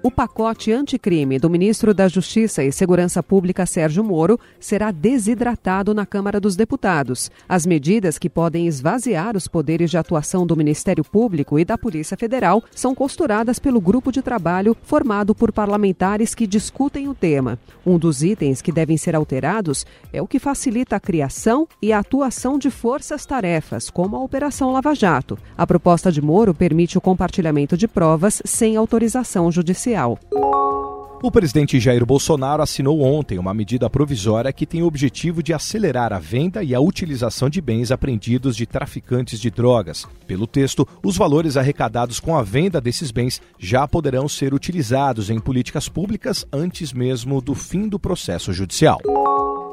O pacote anticrime do ministro da Justiça e Segurança Pública Sérgio Moro será desidratado na Câmara dos Deputados. As medidas que podem esvaziar os poderes de atuação do Ministério Público e da Polícia Federal são costuradas pelo grupo de trabalho formado por parlamentares que discutem o tema. Um dos itens que devem ser alterados é o que facilita a criação e a atuação de forças-tarefas, como a Operação Lava Jato. A proposta de Moro permite o compartilhamento de provas sem autorização judicial. O presidente Jair Bolsonaro assinou ontem uma medida provisória que tem o objetivo de acelerar a venda e a utilização de bens apreendidos de traficantes de drogas. Pelo texto, os valores arrecadados com a venda desses bens já poderão ser utilizados em políticas públicas antes mesmo do fim do processo judicial.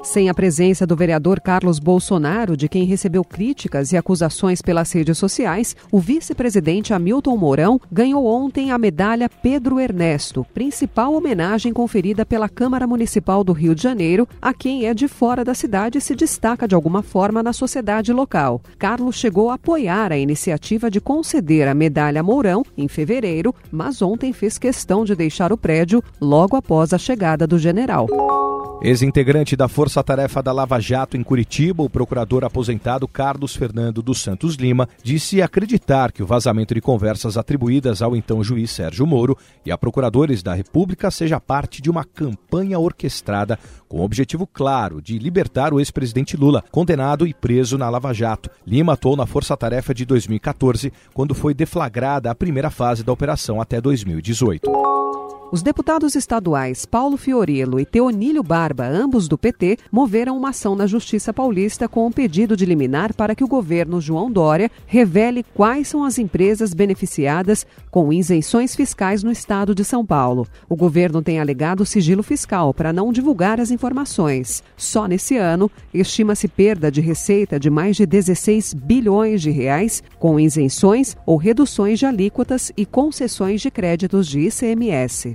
Sem a presença do vereador Carlos Bolsonaro, de quem recebeu críticas e acusações pelas redes sociais, o vice-presidente Hamilton Mourão ganhou ontem a medalha Pedro Ernesto, principal homenagem conferida pela Câmara Municipal do Rio de Janeiro a quem é de fora da cidade e se destaca de alguma forma na sociedade local. Carlos chegou a apoiar a iniciativa de conceder a medalha Mourão em fevereiro, mas ontem fez questão de deixar o prédio logo após a chegada do general. Ex-integrante da Força Tarefa da Lava Jato em Curitiba, o procurador aposentado Carlos Fernando dos Santos Lima disse acreditar que o vazamento de conversas atribuídas ao então juiz Sérgio Moro e a procuradores da República seja parte de uma campanha orquestrada com o objetivo claro de libertar o ex-presidente Lula, condenado e preso na Lava Jato. Lima atuou na Força Tarefa de 2014, quando foi deflagrada a primeira fase da operação até 2018. Os deputados estaduais Paulo Fiorello e Teonílio Barba, ambos do PT, moveram uma ação na Justiça Paulista com um pedido de liminar para que o governo João Dória revele quais são as empresas beneficiadas com isenções fiscais no estado de São Paulo. O governo tem alegado sigilo fiscal para não divulgar as informações. Só nesse ano, estima-se perda de receita de mais de 16 bilhões de reais com isenções ou reduções de alíquotas e concessões de créditos de ICMS.